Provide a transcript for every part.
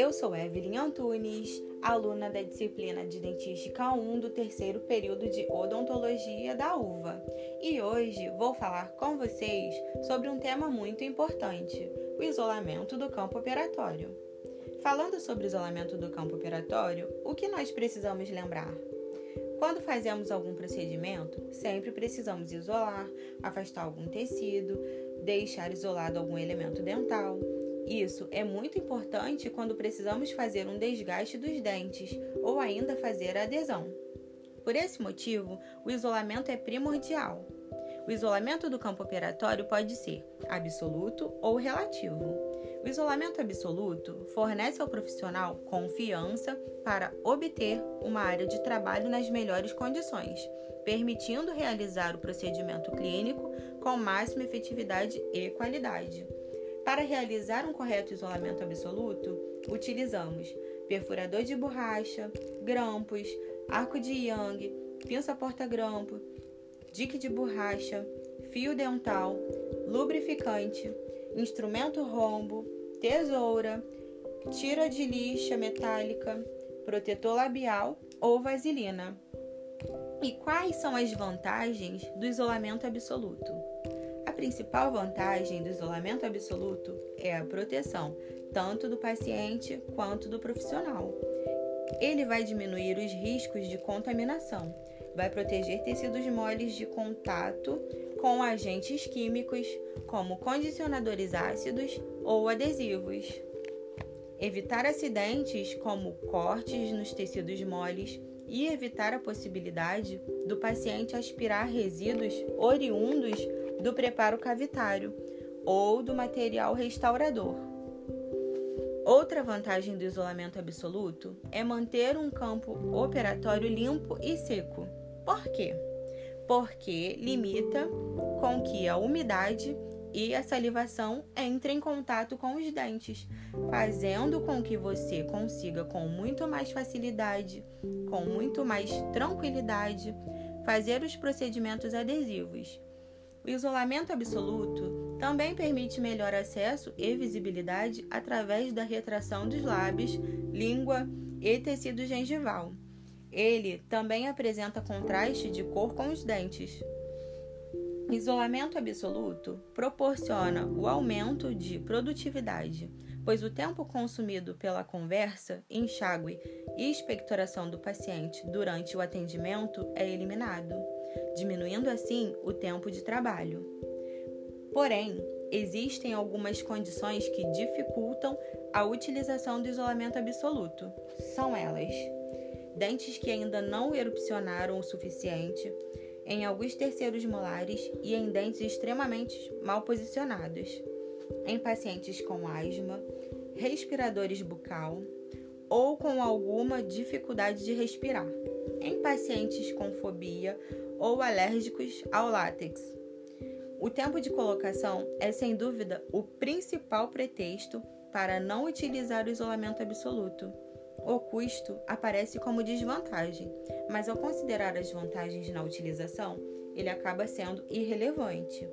Eu sou Evelyn Antunes, aluna da disciplina de Dentística 1 do terceiro período de Odontologia da UVA, e hoje vou falar com vocês sobre um tema muito importante: o isolamento do campo operatório. Falando sobre isolamento do campo operatório, o que nós precisamos lembrar? Quando fazemos algum procedimento, sempre precisamos isolar, afastar algum tecido, deixar isolado algum elemento dental. Isso é muito importante quando precisamos fazer um desgaste dos dentes ou ainda fazer a adesão. Por esse motivo, o isolamento é primordial. O isolamento do campo operatório pode ser absoluto ou relativo. O isolamento absoluto fornece ao profissional confiança para obter uma área de trabalho nas melhores condições, permitindo realizar o procedimento clínico com máxima efetividade e qualidade. Para realizar um correto isolamento absoluto, utilizamos perfurador de borracha, grampos, arco de Young, pinça porta-grampo, dique de borracha, fio dental, lubrificante, instrumento rombo, tesoura, tira de lixa metálica, protetor labial ou vaselina. E quais são as vantagens do isolamento absoluto? Principal vantagem do isolamento absoluto é a proteção, tanto do paciente quanto do profissional. Ele vai diminuir os riscos de contaminação, vai proteger tecidos moles de contato com agentes químicos, como condicionadores ácidos ou adesivos. Evitar acidentes, como cortes nos tecidos moles, e evitar a possibilidade do paciente aspirar resíduos oriundos do preparo cavitário ou do material restaurador. Outra vantagem do isolamento absoluto é manter um campo operatório limpo e seco. Por quê? Porque limita com que a umidade e a salivação entrem em contato com os dentes, fazendo com que você consiga com muito mais facilidade, com muito mais tranquilidade, fazer os procedimentos adesivos. O isolamento absoluto também permite melhor acesso e visibilidade através da retração dos lábios, língua e tecido gengival. Ele também apresenta contraste de cor com os dentes. Isolamento absoluto proporciona o aumento de produtividade, pois o tempo consumido pela conversa, enxágue e expectoração do paciente durante o atendimento é eliminado, diminuindo assim o tempo de trabalho. Porém, existem algumas condições que dificultam a utilização do isolamento absoluto. São elas: dentes que ainda não erupcionaram o suficiente, em alguns terceiros molares e em dentes extremamente mal posicionados, em pacientes com asma, respiradores bucal ou com alguma dificuldade de respirar, em pacientes com fobia ou alérgicos ao látex. O tempo de colocação é sem dúvida o principal pretexto para não utilizar o isolamento absoluto o custo aparece como desvantagem, mas ao considerar as vantagens na utilização, ele acaba sendo irrelevante.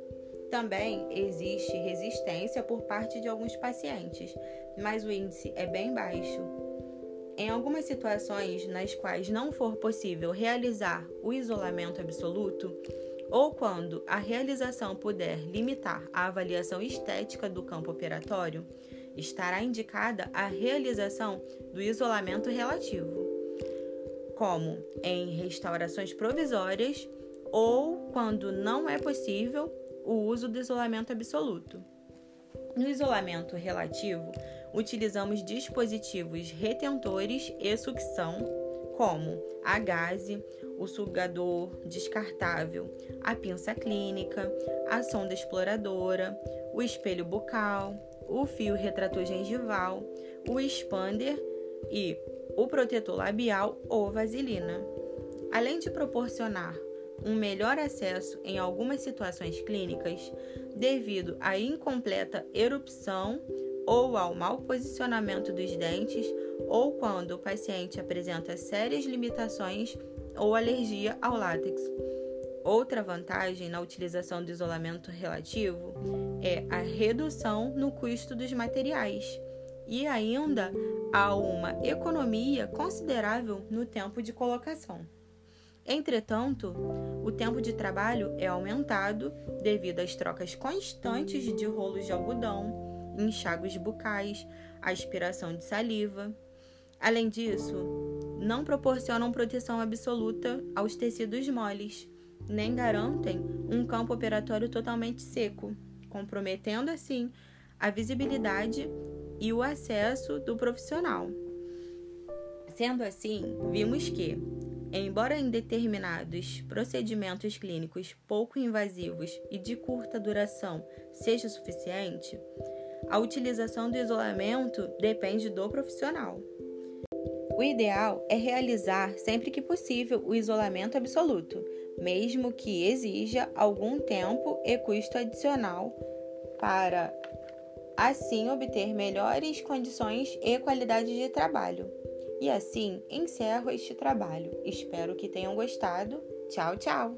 Também existe resistência por parte de alguns pacientes, mas o índice é bem baixo. Em algumas situações nas quais não for possível realizar o isolamento absoluto, ou quando a realização puder limitar a avaliação estética do campo operatório, estará indicada a realização do isolamento relativo, como em restaurações provisórias ou quando não é possível o uso do isolamento absoluto. No isolamento relativo, utilizamos dispositivos retentores e sucção, como a gaze, o sugador descartável, a pinça clínica, a sonda exploradora, o espelho bucal, o fio retrator gengival, o expander e o protetor labial ou vaselina. Além de proporcionar um melhor acesso em algumas situações clínicas, devido à incompleta erupção ou ao mau posicionamento dos dentes, ou quando o paciente apresenta sérias limitações ou alergia ao látex. Outra vantagem na utilização do isolamento relativo é a redução no custo dos materiais, e ainda há uma economia considerável no tempo de colocação. Entretanto, o tempo de trabalho é aumentado devido às trocas constantes de rolos de algodão, enxágues bucais, aspiração de saliva. Além disso, não proporcionam proteção absoluta aos tecidos moles, nem garantem um campo operatório totalmente seco, comprometendo assim a visibilidade e o acesso do profissional. Sendo assim, vimos que, embora em determinados procedimentos clínicos pouco invasivos e de curta duração seja suficiente, a utilização do isolamento depende do profissional. O ideal é realizar sempre que possível o isolamento absoluto, mesmo que exija algum tempo e custo adicional para assim obter melhores condições e qualidade de trabalho. E assim encerro este trabalho. Espero que tenham gostado. Tchau, tchau!